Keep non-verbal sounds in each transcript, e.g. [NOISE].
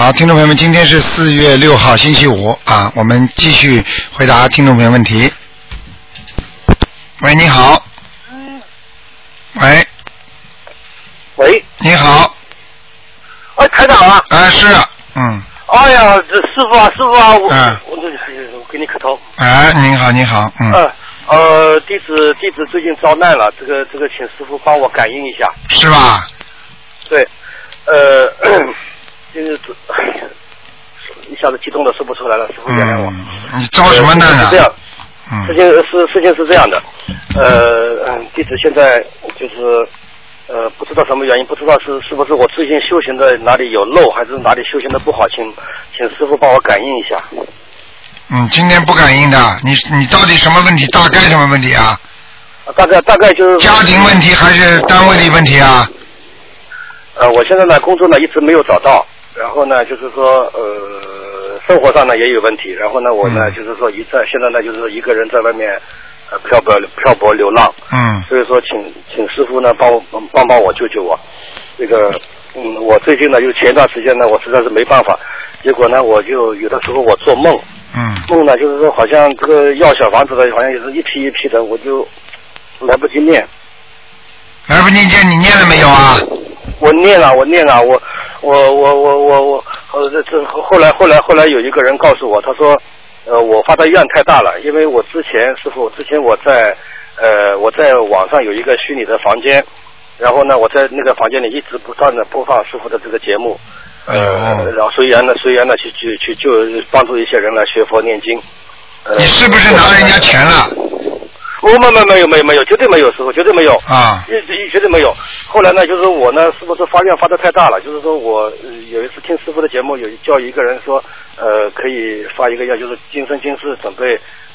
好，听众朋友们，今天是四月六号，星期五啊，我们继续回答听众朋友问题。喂，你好。喂，喂，你好，哎，台长啊，啊是，嗯，哎呀，这师傅啊，师傅啊，我、嗯我这我给你磕头。哎，您好，你好，嗯，呃呃，弟子弟子最近遭难了，这个这个，请师傅帮我感应一下。是吧？对，呃，就是一下子激动的说不出来了，师傅原谅我。嗯，你遭什么难啊呃是这？样，事嗯，情是事情是这样的，呃，嗯弟子现在就是呃不知道什么原因，不知道是是不是我最近修行的哪里有漏，还是哪里修行的不好，请请师傅帮我感应一下。嗯，今天不感应的，你你到底什么问题？大概什么问题啊？啊大概大概就是家庭问题还是单位的问题啊？呃，我现在呢工作呢一直没有找到，然后呢就是说呃生活上呢也有问题，然后呢我呢、嗯。就是说一在现在呢就是说一个人在外面呃漂泊漂泊流浪，嗯。所以说请请师傅呢帮我帮帮我救救我，这个嗯我最近呢就前一段时间呢我实在是没办法，结果呢我就有的时候我做梦。嗯。梦呢就是说好像这个要小房子的好像也是一批一批的，我就来不及念。来不及念，你念了没有啊？我念了，我念了，我我我我我我呃这这后来后来后来有一个人告诉我，他说呃我发的愿太大了，因为我之前师傅之前我在呃我在网上有一个虚拟的房间，然后呢我在那个房间里一直不断的播放师傅的这个节目，呃哎然后随缘呢随缘呢去去去就帮助一些人来学佛念经。呃你是不是拿人家钱了？我没没没有没有没有，绝对没有，师傅绝对没有。啊，一直绝对没有。后来呢，就是我呢，是不是发愿发的太大了？就是说我、呃有一次听师傅的节目，有叫一个人说，呃，可以发一个愿，就是今生今世准备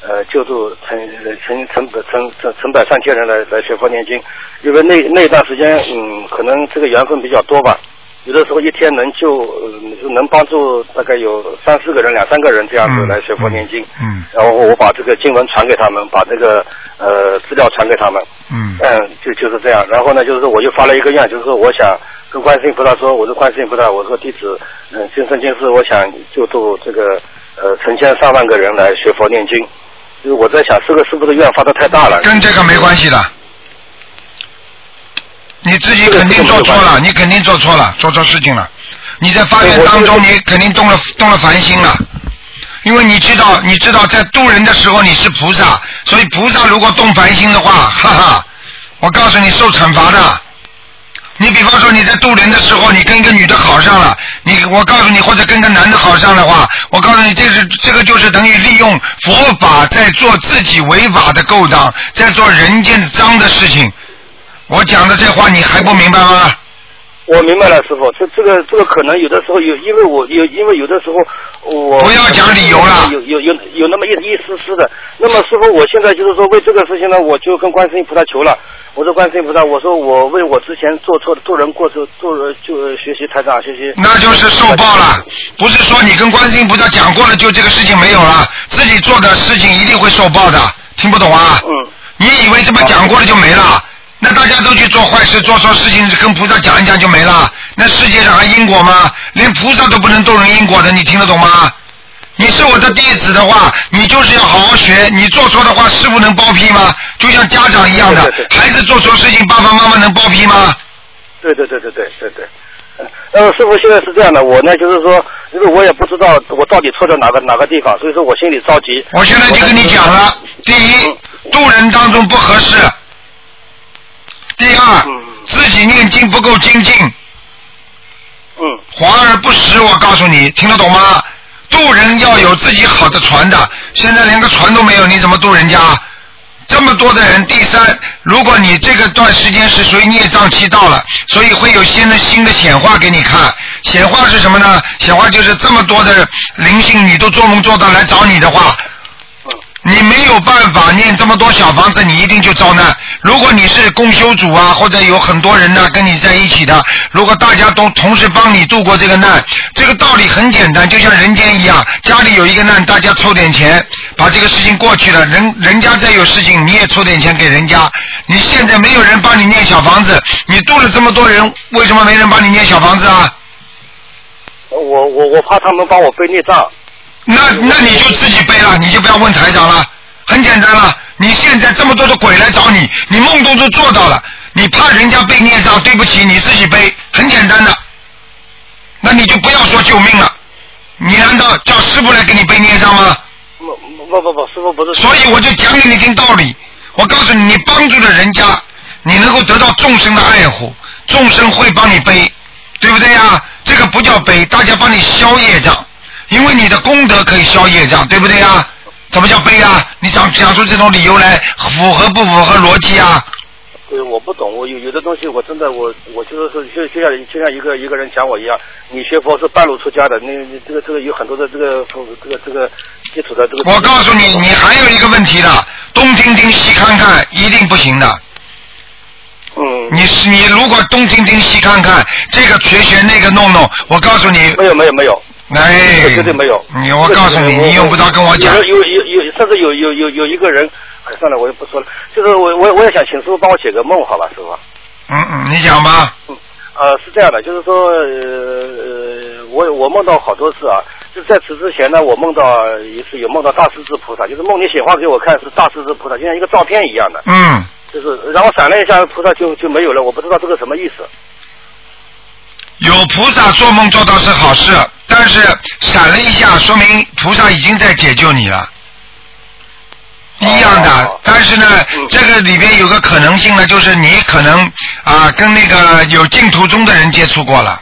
呃救助成成成百成成成百上千人来来学佛念经，因为那那段时间，嗯，可能这个缘分比较多吧。有的时候一天能救，能帮助大概有三四个人、两三个人这样子嗯来学佛念经。嗯然后我把这个经文传给他们，把这个呃资料传给他们。嗯嗯，就就是这样。然后呢，就是说我又发了一个愿，就是说我想跟观世音菩萨说，我是观世音菩萨，我说弟子，嗯，今生今世我想救助这个呃成千上万个人来学佛念经。就是我在想，这个是不是愿发的太大了？跟这个没关系的。你自己肯定做错了，你肯定做错了，做错事情了。你在发愿当中，你肯定动了动了凡心了，因为你知道，你知道在渡人的时候你是菩萨，所以菩萨如果动凡心的话，哈哈，我告诉你受惩罚的。你比方说你在渡人的时候，你跟一个女的好上了，你我告诉你，或者跟个男的好上的话，我告诉你，这是这个就是等于利用佛法在做自己违法的勾当，在做人间的脏的事情。我讲的这话你还不明白吗？我明白了，师傅，这这个这个可能有的时候有，因为我有，因为有的时候我不要讲理由了有有有有那么一一丝丝的。那么师傅，我现在就是说为这个事情呢，我就跟观世音菩萨求了。我说观世音菩萨，我说我为我之前做错的做人过错做人就学习台长学习。那就是受报了，不是说你跟观世音菩萨讲过了就这个事情没有了，自己做的事情一定会受报的，听不懂啊？嗯。你以为这么讲过了就没了？那大家都去做坏事、做错事情，跟菩萨讲一讲就没了？那世界上还因果吗？连菩萨都不能动人因果的，你听得懂吗？你是我的弟子的话，你就是要好好学。你做错的话，师傅能包庇吗？就像家长一样的，对对对孩子做错事情，爸爸妈妈能包庇吗？对对对对对对对。嗯那么师傅现在是这样的，我呢就是说，因为我也不知道我到底错在哪个哪个地方，所以说我心里着急。我现在就跟你讲了，第一，渡人当中不合适；第二嗯，自己念经不够精进，嗯华而不实。我告诉你，听得懂吗？渡人要有自己好的船的，现在连个船都没有，你怎么渡人家？这么多的人，第三，如果你这个段时间是属于孽障期到了，所以会有新的新的显化给你看。显化是什么呢？显化就是这么多的灵性，你都做梦做到来找你的话，你没有办法念这么多小房子，你一定就遭难。如果你是共修组啊，或者有很多人呢跟你在一起的，如果大家都同时帮你度过这个难，这个道理很简单，就像人间一样，家里有一个难，大家凑点钱，把这个事情过去了，人人家再有事情，你也凑点钱给人家。你现在没有人帮你念小房子，你度了这么多人，为什么没人帮你念小房子啊？我我我怕他们帮我背孽障。那那你就自己背了，你就不要问台长了，很简单了。你现在这么多的鬼来找你，你梦中都做到了，你怕人家背孽障，对不起，你自己背，很简单的。那你就不要说救命了，你难道叫师傅来给你背孽障吗？不不不不，师傅不是。所以我就讲给你听道理，我告诉你，你帮助了人家，你能够得到众生的爱护，众生会帮你背，对不对呀？这个不叫背，大家帮你消业障，因为你的功德可以消业障，对不对呀？怎么叫背啊？你想讲出这种理由来，符合不符合逻辑啊？对，我不懂，我有有的东西我真的我我就是说，就就像就像一个一个人讲我一样，你学佛是半路出家的，那你这个这个有很多的这个这个这个基础的这个。我告诉你，你还有一个问题的，东听听西看看，一定不行的。嗯。你是你如果东听听西看看，这个学学那个弄弄，我告诉你。没有没有没有。哎。绝对没有。你我告诉你，你用不着跟我讲。有有有有，甚至有有有有一个人。哎，算了，我也不说了。就是我，我我也想请师傅帮我解个梦，好吧，师傅。嗯嗯，你讲吧。嗯，呃，是这样的，就是说，呃，我我梦到好多次啊。就在此之前呢，我梦到一次有梦到大势至菩萨，就是梦里显化给我看是大势至菩萨，就像一个照片一样的。嗯。就是，然后闪了一下，菩萨就就没有了，我不知道这个什么意思。有菩萨做梦做到是好事，但是闪了一下，说明菩萨已经在解救你了。一样的，但是呢，这个里边有个可能性呢，就是你可能啊跟那个有净土宗的人接触过了。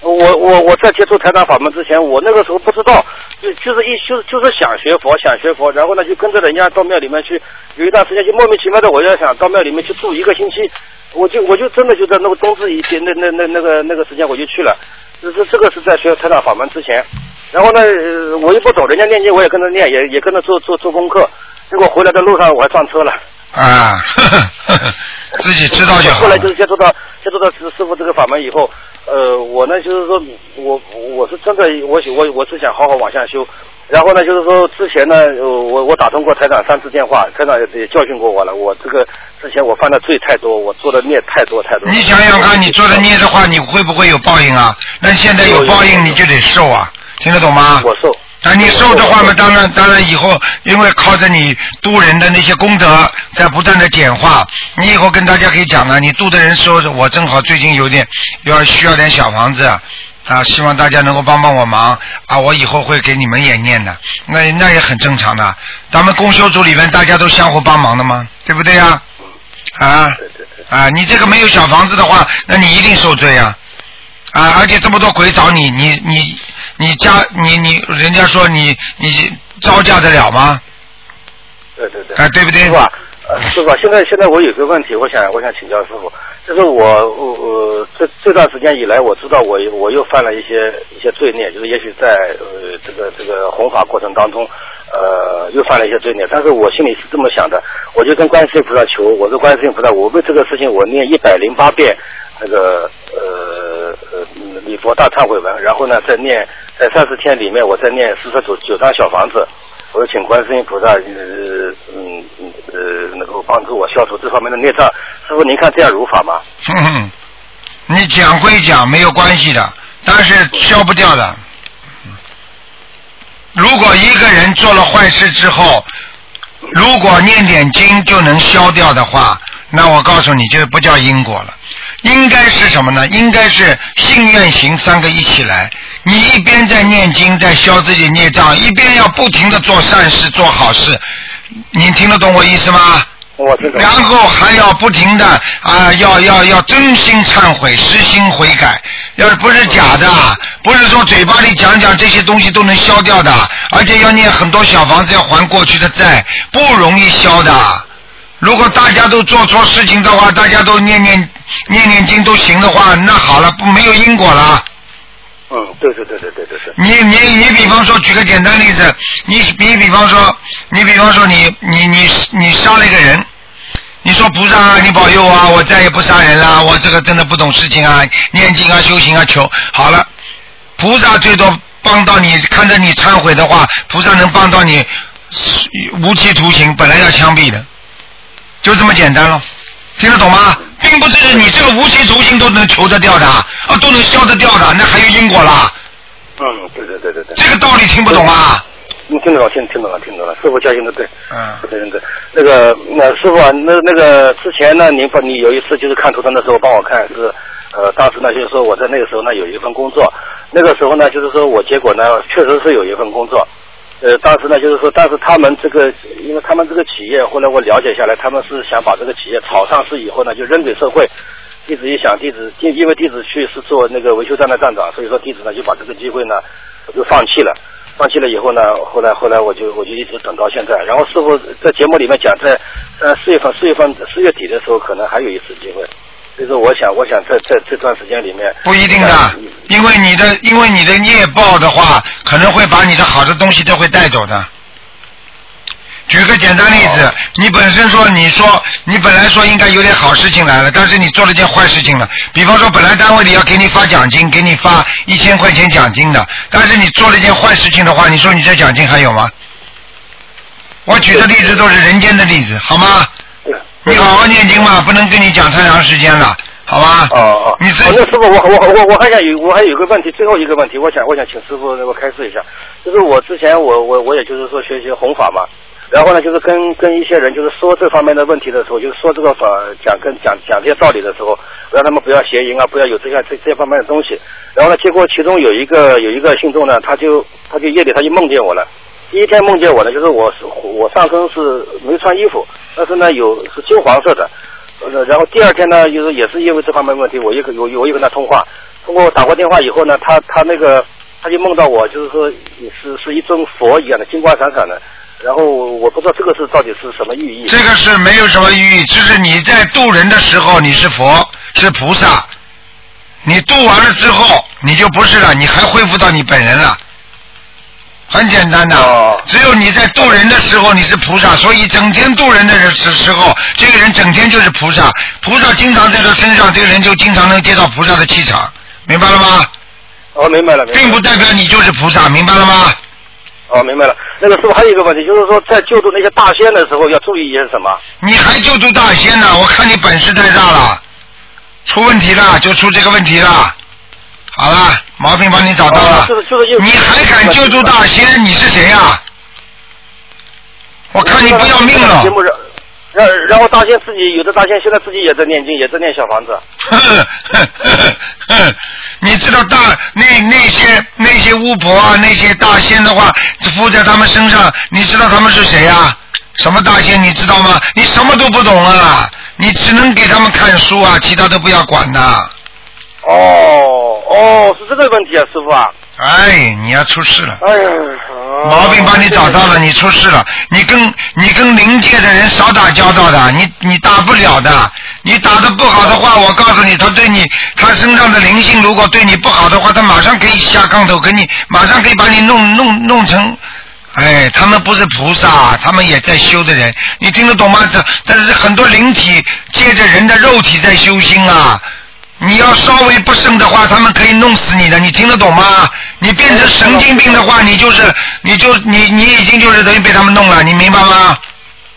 我我我在接触台长法门之前，我那个时候不知道，就就是一就是就是想学佛想学佛，然后呢就跟着人家到庙里面去，有一段时间就莫名其妙的我就想到庙里面去住一个星期，我就我就真的就在那个冬至一天那那那那个那个时间我就去了，就是这个是在学台长法门之前。然后呢，我又不走，人家念经我也跟着念，也也跟着做做做功课。结果回来的路上我还撞车了。啊，[LAUGHS] 自己知道就好。后来就是接触到接触到师师傅这个法门以后，呃，我呢就是说我我是真的我我我是想好好往下修。然后呢就是说之前呢，我我打通过台长三次电话，台长也教训过我了。我这个之前我犯的罪太多，我做的孽太多太多。你想想看，你做的孽的话，你会不会有报应啊？那现在有报应，你就得受啊。听得懂吗？我受。啊，你受的话嘛，当然，当然以后，因为靠着你渡人的那些功德在不断的简化，你以后跟大家可以讲了，你渡的人说，我正好最近有点要需要点小房子，啊，希望大家能够帮帮我忙，啊，我以后会给你们也念的，那那也很正常的，咱们公修组里面大家都相互帮忙的嘛，对不对呀？啊，啊，你这个没有小房子的话，那你一定受罪呀，啊，而且这么多鬼找你，你你。你家你你人家说你你招架得了吗？对对对。哎，对不对？是吧？师傅？现在现在我有个问题，我想我想请教师傅，就是我我我这这段时间以来，我知道我我又犯了一些一些罪孽，就是也许在呃这个这个弘法过程当中，呃又犯了一些罪孽，但是我心里是这么想的，我就跟观世音菩萨求，我说观世音菩萨，我为这个事情我念一百零八遍那个呃呃礼佛大忏悔文，然后呢再念。在三十天里面，我再念四十九九张小房子，我请观世音菩萨，呃，嗯，呃，能够帮助我消除这方面的孽障。师傅，您看这样如法吗？你讲归讲，没有关系的，但是消不掉的。如果一个人做了坏事之后，如果念点经就能消掉的话，那我告诉你，就不叫因果了。应该是什么呢？应该是信愿行三个一起来。你一边在念经，在消自己孽障，一边要不停的做善事、做好事。你听得懂我意思吗？然后还要不停的啊，要要要真心忏悔、实心悔改，要不是假的，不是说嘴巴里讲讲这些东西都能消掉的，而且要念很多小房子，要还过去的债，不容易消的。如果大家都做错事情的话，大家都念念念念经都行的话，那好了，不没有因果了。嗯，对对对对对对对。你你你，比方说，举个简单例子，你你比方说，你比方说，你你你你杀了一个人，你说菩萨啊，你保佑啊，我再也不杀人了，我这个真的不懂事情啊，念经啊，修行啊，求好了，菩萨最多帮到你，看着你忏悔的话，菩萨能帮到你无期徒刑，本来要枪毙的。就这么简单了，听得懂吗？并不是你这个无期徒刑都能求得掉的，啊，都能消得掉的，那还有因果啦？嗯，对对对对对。这个道理听不懂啊？你听懂了，听听懂了，听懂了。师傅教训的对，嗯，对对对。那个那师傅啊，那那个之前呢，您帮你有一次就是看图腾的时候帮我看是，呃，当时呢就是说我在那个时候呢有一份工作，那个时候呢就是说我结果呢确实是有一份工作，呃，当时呢就是说，但是他们这个，因为他们这个企业后来我了解下来，他们是想把这个企业炒上市以后呢就扔给社会。弟子一想，弟子因因为弟子去是做那个维修站的站长，所以说弟子呢就把这个机会呢就放弃了。放弃了以后呢，后来后来我就我就一直等到现在。然后师傅在节目里面讲，在呃四月份四月份四月底的时候，可能还有一次机会。所以说，我想我想在在这段时间里面，不一定的，因为你的因为你的业报的话，可能会把你的好的东西都会带走的。举个简单例子，你本身说，你说你本来说应该有点好事情来了，但是你做了件坏事情了。比方说，本来单位里要给你发奖金，给你发一千块钱奖金的，但是你做了一件坏事情的话，你说你这奖金还有吗？我举的例子都是人间的例子，好吗？你好好念经嘛，不能跟你讲太长时间了，好吧？哦哦。你是好的，师傅，我我我我还想有我还有个问题，最后一个问题，我想我想请师傅给我开示一下，就是我之前我我我也就是说学习弘法嘛。然后呢，就是跟跟一些人就是说这方面的问题的时候，就是说这个法讲跟讲讲这些道理的时候，让他们不要邪淫啊，不要有这些这这方面的东西。然后呢，结果其中有一个有一个信众呢，他就他就夜里他就梦见我了。第一天梦见我呢，就是我是我上身是没穿衣服，但是呢有是金黄色的。呃，然后第二天呢，就是也是因为这方面问题，我又我我又跟他通话，通过打过电话以后呢，他他那个他就梦到我，就是说是是一尊佛一样的，金光闪闪的。然后我不知道这个是到底是什么寓意。这个是没有什么寓意，就是你在渡人的时候你是佛是菩萨，你渡完了之后你就不是了，你还恢复到你本人了，很简单的。哦只有你在渡人的时候你是菩萨，所以整天渡人的人时时候，这个人整天就是菩萨，菩萨经常在他身上，这个人就经常能接到菩萨的气场，明白了吗？哦，明白了，明白了。并不代表你就是菩萨，明白了吗？哦，明白了。那个师傅还有一个问题，就是说在救助那些大仙的时候要注意一些什么？你还救助大仙呢？我看你本事太大了，出问题了就出这个问题了。好了，毛病帮你找到了。哦就是就是因为你还敢救助大仙？你是谁呀、我看你不要命了节。目然然后大仙自己有的大仙现在自己也在念经，也在念小房子。[LAUGHS] 你知道大那那些那些巫婆啊，那些大仙的话，附在他们身上，你知道他们是谁呀、什么大仙你知道吗？你什么都不懂啊！你只能给他们看书啊，其他都不要管的。哦哦，是这个问题啊，师傅啊。哎，你要出事了。哎呀，毛病帮你找到了，你出事了。你跟你跟灵界的人少打交道的，你你打不了的。你打的不好的话，我告诉你，他对你，他身上的灵性如果对你不好的话，他马上可以下杠头，给你马上可以把你弄弄弄成。哎，他们不是菩萨，他们也在修的人，你听得懂吗？这但是很多灵体借着人的肉体在修心啊。你要稍微不慎的话，他们可以弄死你的，你听得懂吗？你变成神经病的话，你就是，你就你你已经就是等于被他们弄了，你明白吗？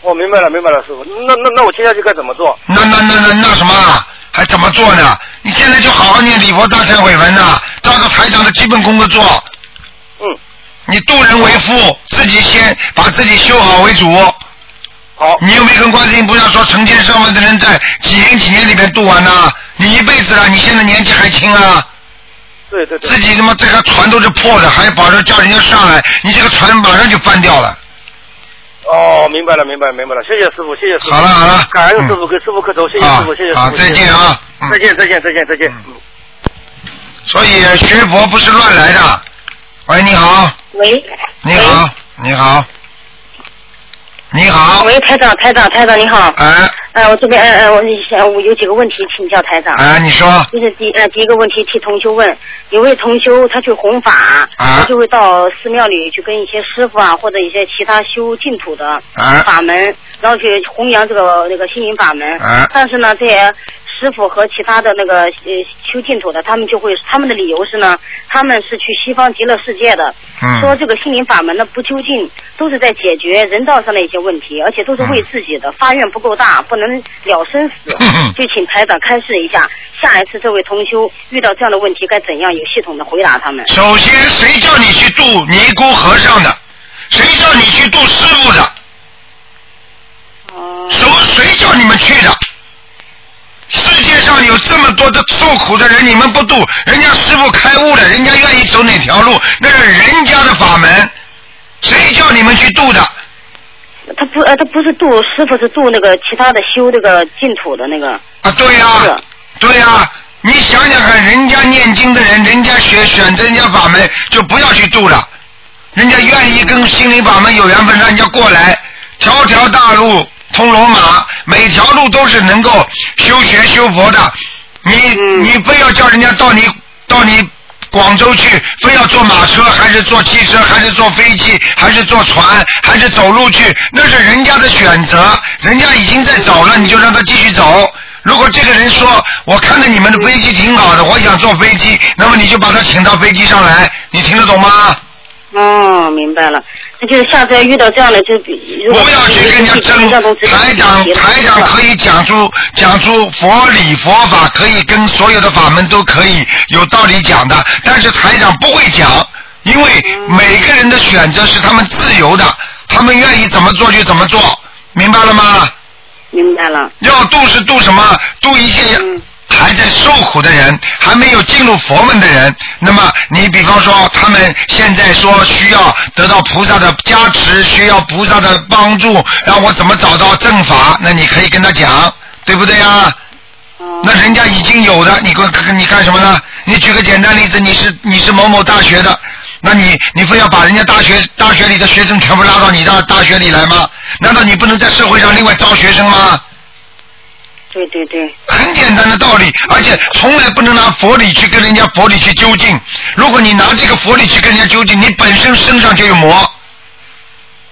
我明白了，明白了，师傅。那那那我接下去该怎么做？那那那那那什么啊，还怎么做呢？你现在就好好念礼佛大忏悔文呐、照着台长的基本功课做。嗯，你度人为父，自己先把自己修好为主。好。你又没有跟观世音菩萨说，成千上万的人在几年几年里面度完呢？你一辈子了，你现在年纪还轻啊！对对对。自己他妈这个船都是破的，还保证叫人家上来，你这个船马上就翻掉了。哦，明白了，明白了，明白了。谢谢师傅，谢谢师傅。好了好了感恩师傅，给师傅磕头，谢谢师傅，谢谢师傅。好再见啊嗯再见，再见，再见，再见。所以学佛不是乱来的。喂，你好，喂，你好，你好，你好，喂，台长，台长，台长你好。哎呃，我这边呃哎，我想我有几个问题请教台长。哎，你说，就是第呃第一个问题替同修问，有位同修他去弘法，啊他就会到寺庙里去跟一些师傅啊或者一些其他修净土的啊法门，然后去弘扬这个那个心灵法门。啊但是呢，这些师傅和其他的那个呃修净土的，他们就会他们的理由是呢，他们是去西方极乐世界的，嗯说这个心灵法门呢不究竟，都是在解决人道上的一些问题，而且都是为自己的，发愿不够大，不能了生死嗯，就请台长开示一下，下一次这位同修遇到这样的问题该怎样有系统的回答他们。首先，谁叫你去度尼姑和尚的？谁叫你去度师傅的？哦谁谁叫你们去的？世界上有这么多的受苦的人，你们不度，人家师傅开悟了，人家愿意走哪条路，那是人家的法门，谁叫你们去度的？他不呃，他不是度师傅，是度那个其他的修那个净土的那个。啊，对呀、是对呀、你想想看，人家念经的人，人家选选择人家法门，就不要去度了。人家愿意跟心灵法门有缘分，让人家过来，条条大路通罗马，每条路都是能够修学修佛的。你、嗯你非要叫人家到你到你广州去，非要坐马车，还是坐汽车，还是坐飞机，还是坐船，还是走路去，那是人家的选择，人家已经在走了，你就让他继续走。如果这个人说，我看着你们的飞机挺好的，我想坐飞机，那么你就把他请到飞机上来，你听得懂吗？哦，明白了。那就是下次遇到这样的，就比如果不要去跟人家争，台长台长可以讲出讲出佛理佛法，可以跟所有的法门都可以有道理讲的，但是台长不会讲，因为每个人的选择是他们自由的，他们愿意怎么做就怎么做，明白了吗？明白了。要度是度什么？度一些嗯还在受苦的人，还没有进入佛门的人。那么你比方说，他们现在说需要得到菩萨的加持，需要菩萨的帮助，让我怎么找到正法？那你可以跟他讲，对不对呀？哦那人家已经有的，你跟跟你干什么呢？你举个简单例子，你是你是某某大学的，那你你非要把人家大学大学里的学生全部拉到你的大学里来吗？难道你不能在社会上另外招学生吗？对对对，很简单的道理，而且从来不能拿佛理去跟人家佛理去究竟。如果你拿这个佛理去跟人家究竟，你本身身上就有魔。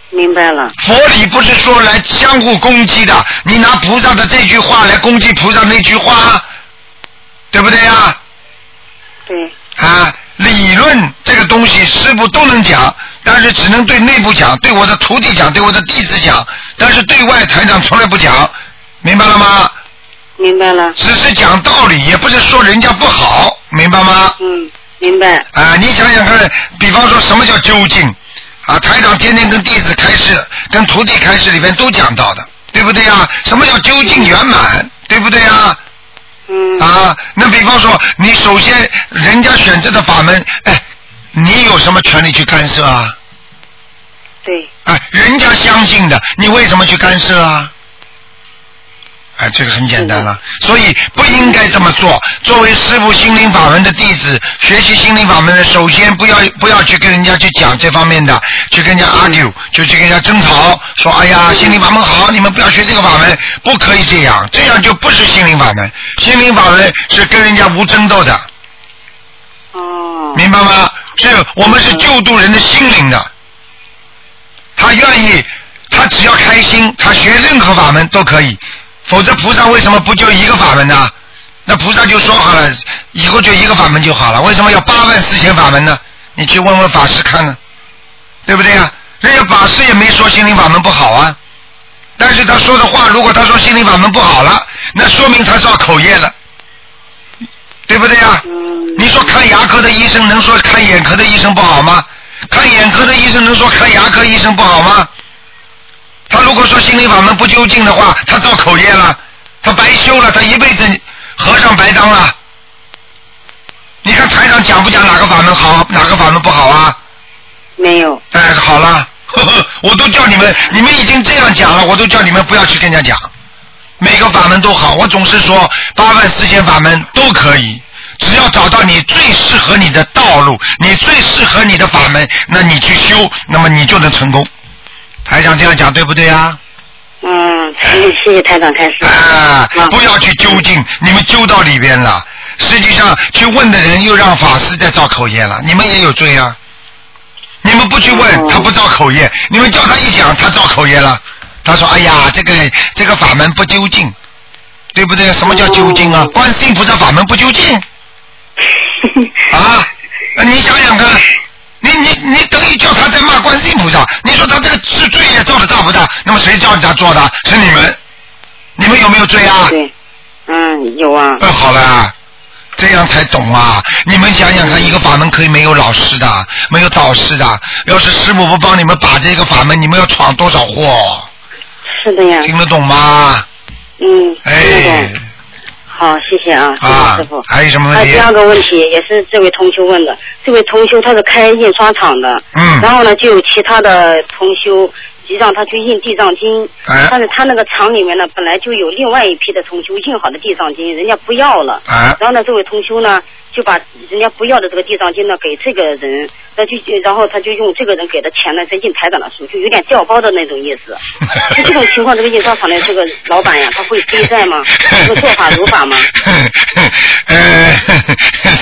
明白了。佛理不是说来相互攻击的，你拿菩萨的这句话来攻击菩萨那句话，对不对呀？对，啊，理论这个东西师傅都能讲，但是只能对内部讲，对我的徒弟讲，对我的弟子讲，但是对外台长从来不讲，明白了吗？明白了。只是讲道理，也不是说人家不好，明白吗？嗯，明白。啊，你想想看，比方说什么叫究竟？啊，台长天天跟弟子开示，跟徒弟开示里边都讲到的，对不对啊？什么叫究竟圆满？对不对啊？嗯。啊，那比方说，你首先人家选择的法门，哎，你有什么权利去干涉啊？对，哎，人家相信的，你为什么去干涉啊？哎，这个很简单了，所以不应该这么做。作为师傅心灵法门的弟子，学习心灵法门的，首先不要不要去跟人家去讲这方面的，去跟人家 argue，就去跟人家争吵，说哎呀，心灵法门好，你们不要学这个法门，不可以这样，这样就不是心灵法门。心灵法门是跟人家无争斗的，哦。明白吗？是我们是救度人的心灵的，他愿意，他只要开心，他学任何法门都可以。否则菩萨为什么不就一个法门呢？那菩萨就说好了，以后就一个法门就好了。为什么要八万四千法门呢？你去问问法师看呢，对不对呀？人家法师也没说心灵法门不好啊，但是他说的话，如果他说心灵法门不好了，那说明他造口业了，对不对呀？你说看牙科的医生能说看眼科的医生不好吗？看眼科的医生能说看牙科医生不好吗？他如果说心灵法门不究竟的话，他造口业了，他白修了，他一辈子和尚白当了。你看台上讲不讲哪个法门好，哪个法门不好啊？没有。哎，好了，呵呵，我都叫你们，你们已经这样讲了，我都叫你们不要去跟人家讲，每个法门都好，我总是说八万四千法门都可以，只要找到你最适合你的道路，你最适合你的法门，那你去修，那么你就能成功。台长这样讲对不对啊？嗯，谢谢台长开始。啊，嗯不要去究竟，你们揪到里边了。实际上去问的人又让法师在造口业了，你们也有罪啊。你们不去问，哦他不造口业；你们叫他一讲，他造口业了。他说：“哎呀，这个这个法门不究竟。”对不对？什么叫究竟啊？观世音菩萨法门不究竟 [LAUGHS] 啊？那你想想看，你你你等于叫他在骂观世音菩萨，你说他这个是罪业造的大不大？那么谁叫人家做的？是你们，你们有没有罪啊？对，嗯，有啊。呃，好了，这样才懂啊！你们想想看，一个法门可以没有老师的，没有导师的。要是师傅不帮你们把这个法门，你们要闯多少祸？是的呀。听得懂吗？嗯，哎懂。好，谢谢啊，谢啊谢师傅。，还有什么问题还有第？二个问题也是这位同修问的，这位同修他是开印刷厂的，嗯然后呢就有其他的同修让他去印地藏经，哎但是他那个厂里面呢本来就有另外一批的同修印好的地藏经，人家不要了，哎然后呢这位同修呢就把人家不要的这个地藏经呢给这个人，那就然后他就用这个人给的钱呢再印台长的书，就有点调包的那种意思。[LAUGHS] 就这种情况，这个印刷厂的这个老板呀，他会背债吗？这个做法如法吗？[LAUGHS] 呃，[LAUGHS]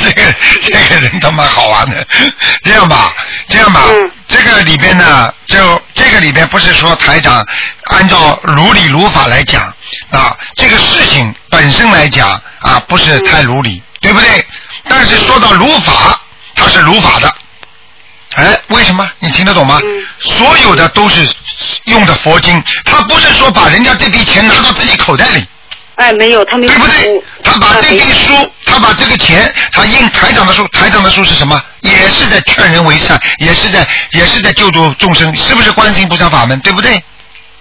这个这个人他妈好玩的。这样吧，这样吧，嗯这个里边呢，就这个里边不是说台长按照如理如法来讲啊，这个事情本身来讲啊，不是太如理，对不对？但是说到如法，它是如法的。哎，为什么？你听得懂吗？嗯所有的都是用的佛经，他不是说把人家这笔钱拿到自己口袋里，哎，没有，他没有对不对？他把这没批书，他把这个钱，他印台长的书，台长的书是什么？也是在劝人为善，也是在也是在救助众生，是不是观世音菩萨法门？对不对？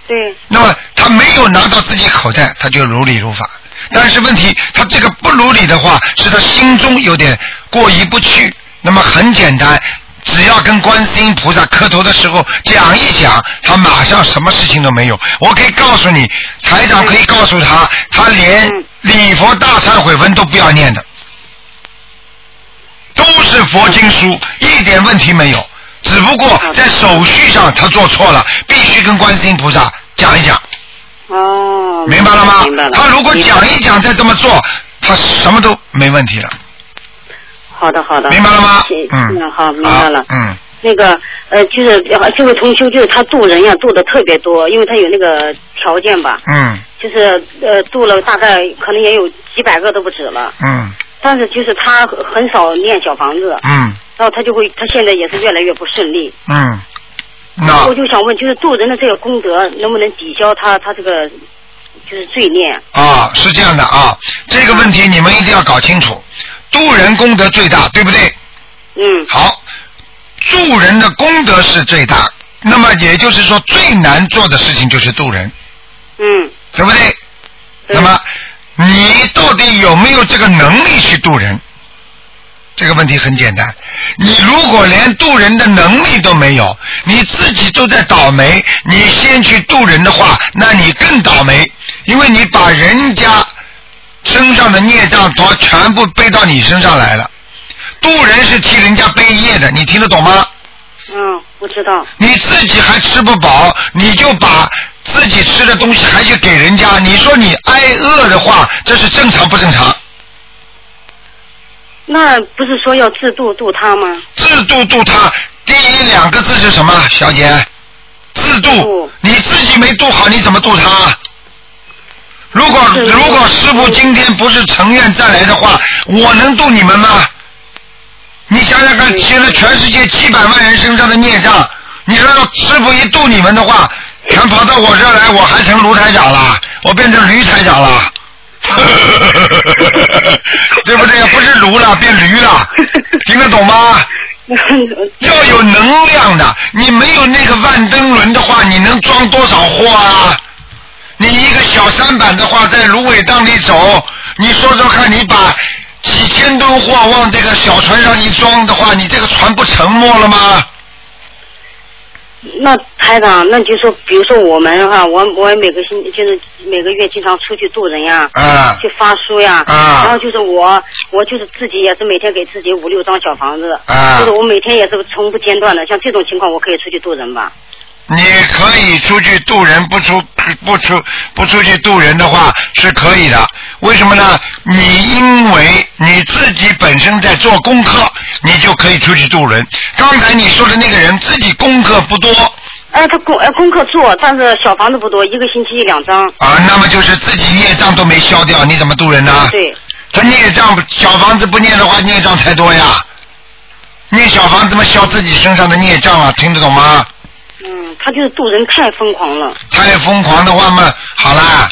对，那么他没有拿到自己口袋，他就如理如法。但是问题，他这个不如理的话，是他心中有点过意不去。那么很简单，只要跟观世音菩萨磕头的时候讲一讲，他马上什么事情都没有。我可以告诉你，台长可以告诉他，他连礼佛大忏悔文都不要念的，都是佛经书，一点问题没有。只不过在手续上他做错了，必须跟观世音菩萨讲一讲。哦，明白了吗？明白了。？他如果讲一讲再这么做，他什么都没问题了，好的，好的，明白了吗？谢？嗯，好，明白了。嗯，那个呃，就是呃这位同修，就是他渡人呀，渡的特别多，因为他有那个条件吧，嗯。就是呃渡了大概可能也有几百个都不止了，嗯。但是就是他很少念小房子，嗯。然后他就会，他现在也是越来越不顺利。嗯，那我就想问，就是渡人的这个功德能不能抵消他他这个就是罪孽？啊是这样的啊，这个问题你们一定要搞清楚，渡人功德最大，对不对？嗯好，助人的功德是最大，那么也就是说最难做的事情就是渡人，嗯，对不对？对那么你到底有没有这个能力去渡人？这个问题很简单，你如果连渡人的能力都没有，你自己都在倒霉，你先去渡人的话，那你更倒霉，因为你把人家身上的孽障都全部背到你身上来了。渡人是替人家背业的，你听得懂吗？嗯，我知道。你自己还吃不饱，你就把自己吃的东西还去给人家，你说你挨饿的话，这是正常不正常？那不是说要自度度他吗？自度度他，第一两个字是什么，小姐？自度度，你自己没度好，你怎么度他？如果如果师傅今天不是成愿再来的话，我能度你们吗？你想想看，嗯现在全世界几百万人身上的孽障，你说要师傅一度你们的话，全跑到我这儿来，我还成卢台长了，我变成驴台长了。[LAUGHS] 对不对？不是驴了，变驴了，[LAUGHS] 听得懂吗？[LAUGHS] 要有能量的，你没有那个万灯轮的话，你能装多少货啊？你一个小三板的话，在芦苇荡里走，你说说看，你把几千吨货往这个小船上一装的话，你这个船不沉没了吗？那台长，那就说，比如说我们哈，我我每个星就是每个月经常出去渡人呀，啊去发书呀，啊然后就是我我就是自己也是每天给自己五六张小房子，啊就是我每天也是从不间断的，像这种情况我可以出去渡人吧？你可以出去渡人，不出不出不出去渡人的话是可以的。为什么呢？你因为你自己本身在做功课，你就可以出去渡人。刚才你说的那个人自己功课不多，哎，他功呃功课做，但是小房子不多，一个星期一两张。啊，那么就是自己孽障都没消掉，你怎么渡人呢？对，他孽障小房子不念的话，孽障太多呀。念小房子嘛，消自己身上的孽障啊，听得懂吗？嗯，他就是渡人太疯狂了。太疯狂的话嘛，好啦，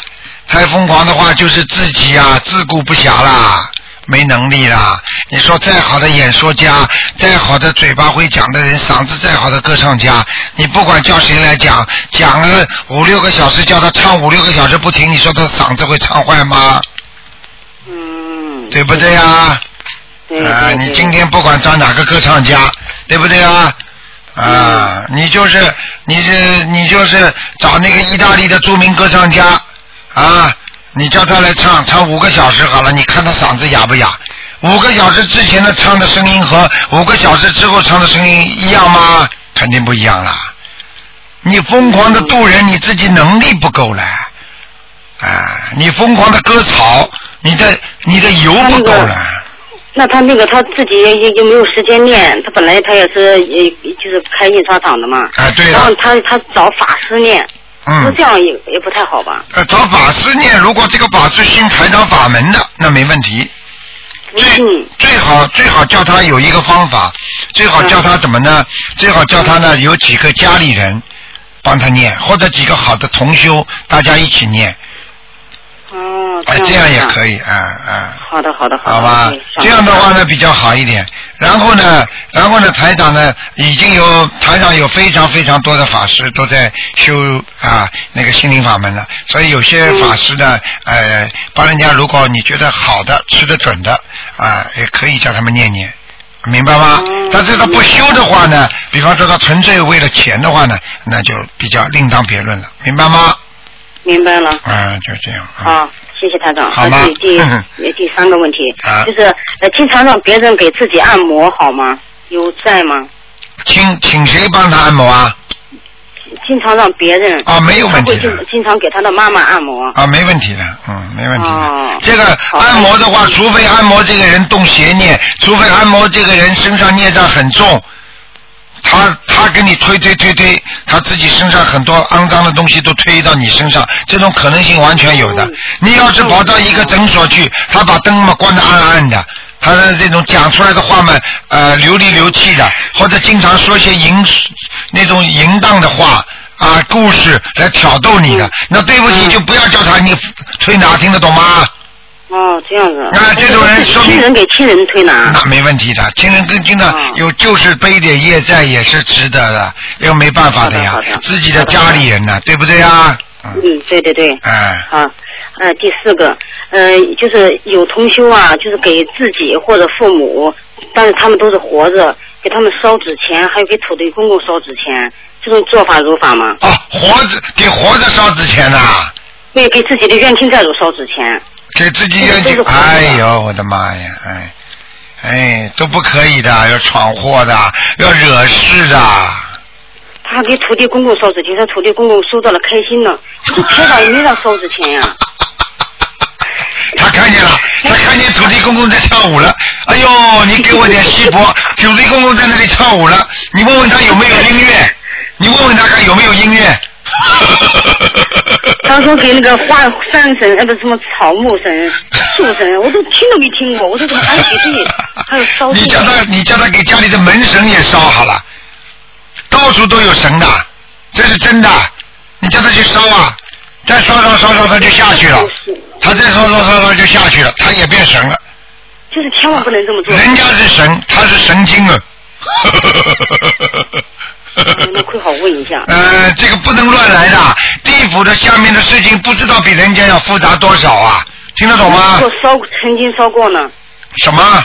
太疯狂的话就是自己呀、自顾不暇啦，没能力啦。你说再好的演说家，再好的嘴巴会讲的人，嗓子再好的歌唱家，你不管叫谁来讲，讲了五六个小时，叫他唱五六个小时不停，你说他嗓子会唱坏吗？嗯。对不对呀？对啊，你今天不管找哪个歌唱家，对不对啊？啊，你就是你是你就是找那个意大利的著名歌唱家啊，你叫他来唱唱五个小时好了，你看他嗓子哑不哑？五个小时之前的唱的声音和五个小时之后唱的声音一样吗？肯定不一样啦。你疯狂的渡人，你自己能力不够了，啊，你疯狂的割草，你的你的油不够了。那他那个他自己也也也没有时间念，他本来他也是也就是开印刷厂的嘛。啊，对然后，他他找法师念，那嗯这，样也也不太好吧？呃，找法师念，如果这个法师信台长法门的，那没问题。最嗯最好最好叫他有一个方法，最好叫他怎么呢？最好叫他呢有几个家里人帮他念，或者几个好的同修大家一起念，哦，哎，这样也。可以，啊啊。好的好的的。好吧，这样的话呢比较好一点。然后呢，然后呢，台长呢已经有台长有非常非常多的法师都在修啊那个心灵法门了，所以有些法师呢，呃，帮人家如果你觉得好的、吃得准的啊，也可以叫他们念念。明白吗？嗯但是他不修的话呢，比方说他纯粹为了钱的话呢，那就比较另当别论了，明白吗？明白了。啊，就这样。啊好，谢谢台长。好第 [LAUGHS] 第第三个问题啊就是呃，经常让别人给自己按摩好吗？有在吗？请请谁帮他按摩啊？经常让别人啊没有问题经经常给他的妈妈按摩。啊，没问题的，嗯，没问题的。哦这个按摩的话，除非按摩这个人动邪念，除非按摩这个人身上孽障很重，他他给你推推推推，他自己身上很多肮脏的东西都推到你身上，这种可能性完全有的。嗯你要是跑到一个诊所去，他把灯嘛关得暗暗的。他的这种讲出来的话嘛，呃，流里流气的，或者经常说些淫那种淫荡的话啊，故事来挑逗你的，嗯那对不起，嗯就不要叫他你推拿，听得懂吗？哦，这样子。啊这种人说明亲人给亲人推拿。那没问题的，亲人跟亲的哦有就是背点业债也是值得的，又没办法的呀自己的家里人呢，对不对呀？嗯，嗯，对对对。哎，好，呃，第四个，呃，就是有同修啊，就是给自己或者父母，但是他们都是活着，给他们烧纸钱，还有给土地公公烧纸钱，这种做法如法吗？哦，活着给活着烧纸钱呐、对，给自己的冤亲债主烧纸钱。给自己冤亲这个，是活着哎呦，我的妈呀，哎，哎，都不可以的，要闯祸的，要惹事的。他给土地公公烧纸钱，他土地公公收到了开心了，这台长也没让烧纸钱呀、他看见了，他看见土地公公在跳舞了。哎呦，你给我点锡箔，土地公公在那里跳舞了。你问问他有没有音乐，你问问他看有没有音乐。[LAUGHS] 他说给那个花山神，呃，不是什么草木神、树神，我都听都没听过。我说怎么还有给自己还有烧你叫他，你叫他给家里的门神也烧好了，到处都有神的，这是真的。你叫他去烧啊，再烧烧烧烧，他就下去了。他再烧烧烧烧就下去了，他也变神了。就是千万不能这么做。人家是神，他是神经啊。[LAUGHS] 嗯那亏好问一下。呃，这个不能乱来的，地府的下面的事情不知道比人家要复杂多少啊，听得懂吗如？果烧曾经烧过呢？什么？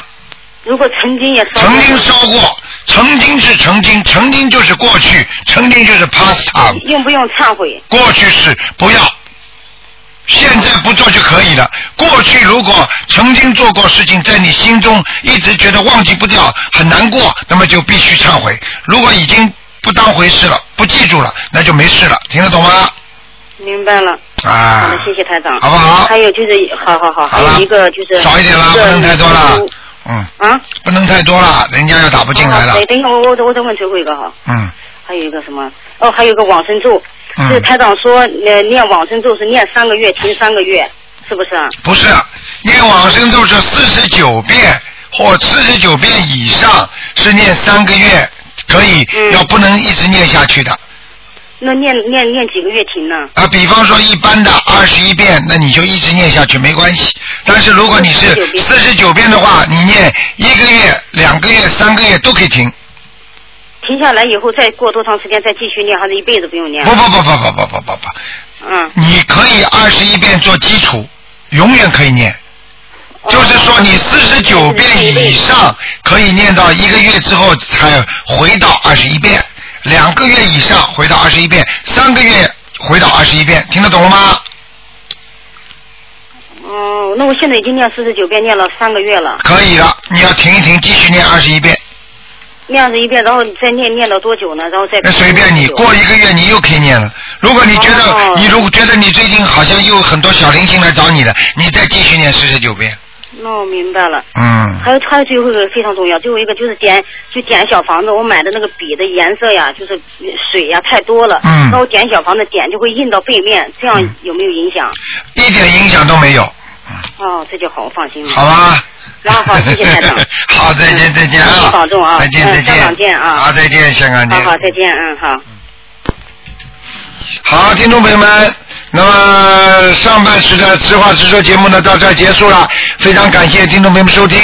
如果曾经也烧过，曾经烧过，曾经是曾经，曾经就是过去，曾经就是 past time，用不用忏悔？过去是不要，现在不做就可以了。过去如果曾经做过事情，在你心中一直觉得忘记不掉，很难过，那么就必须忏悔。如果已经不当回事了，不记住了，那就没事了，听得懂吗？明白了。啊好的，谢谢台长。好不好还有就是，好好好，还有一个就是少一点啦，不能太多了。嗯，啊，不能太多了，人家又打不进来了好。等等一会儿我我我再问最后一个哈。嗯，还有一个什么？哦，还有一个往生咒，嗯是台长说，呃，念往生咒是念三个月，停三个月，是不是啊？不是，念往生咒是四十九遍或四十九遍以上，是念三个月，可以，嗯要不能一直念下去的。那念念念几个月停呢？啊，比方说一般的二十一遍，那你就一直念下去没关系。但是如果你是49遍四十九遍的话，你念一个月、两个月、三个月都可以停。停下来以后再过多长时间再继续念，还是一辈子不用念？不不不不不不不不不，嗯，你可以二十一遍做基础，永远可以念。就是说，你四十九遍以上可以念到一个月之后才回到二十一遍，两个月以上回到二十一遍，三个月回到二十一遍，听得懂了吗？哦，那我现在已经念四十九遍，念了三个月了，可以了，你要停一停，继续念二十一遍。念上一遍，然后你再念念到多久呢？然后再那随便你，过一个月你又可以念了。如果你觉得、哦你如果觉得你最近好像又很多小灵性来找你了，你再继续念四十九遍。那我明白了。嗯，还有还有最后一个非常重要，最后一个就是点就点小房子，我买的那个笔的颜色呀，就是水呀太多了，嗯那我点小房子点就会印到背面，这样有没有影响？一点影响都没有，哦，这就好，我放心了。好吧？然后好，谢谢台长。[LAUGHS] 好，再见，嗯再见啊！您保重啊再见，嗯再见。香港见啊好，再见，香港见。好好，再见，嗯，好。好，听众朋友们，那么上半时的实话实说节目呢到这儿结束了，非常感谢听众朋友们收听。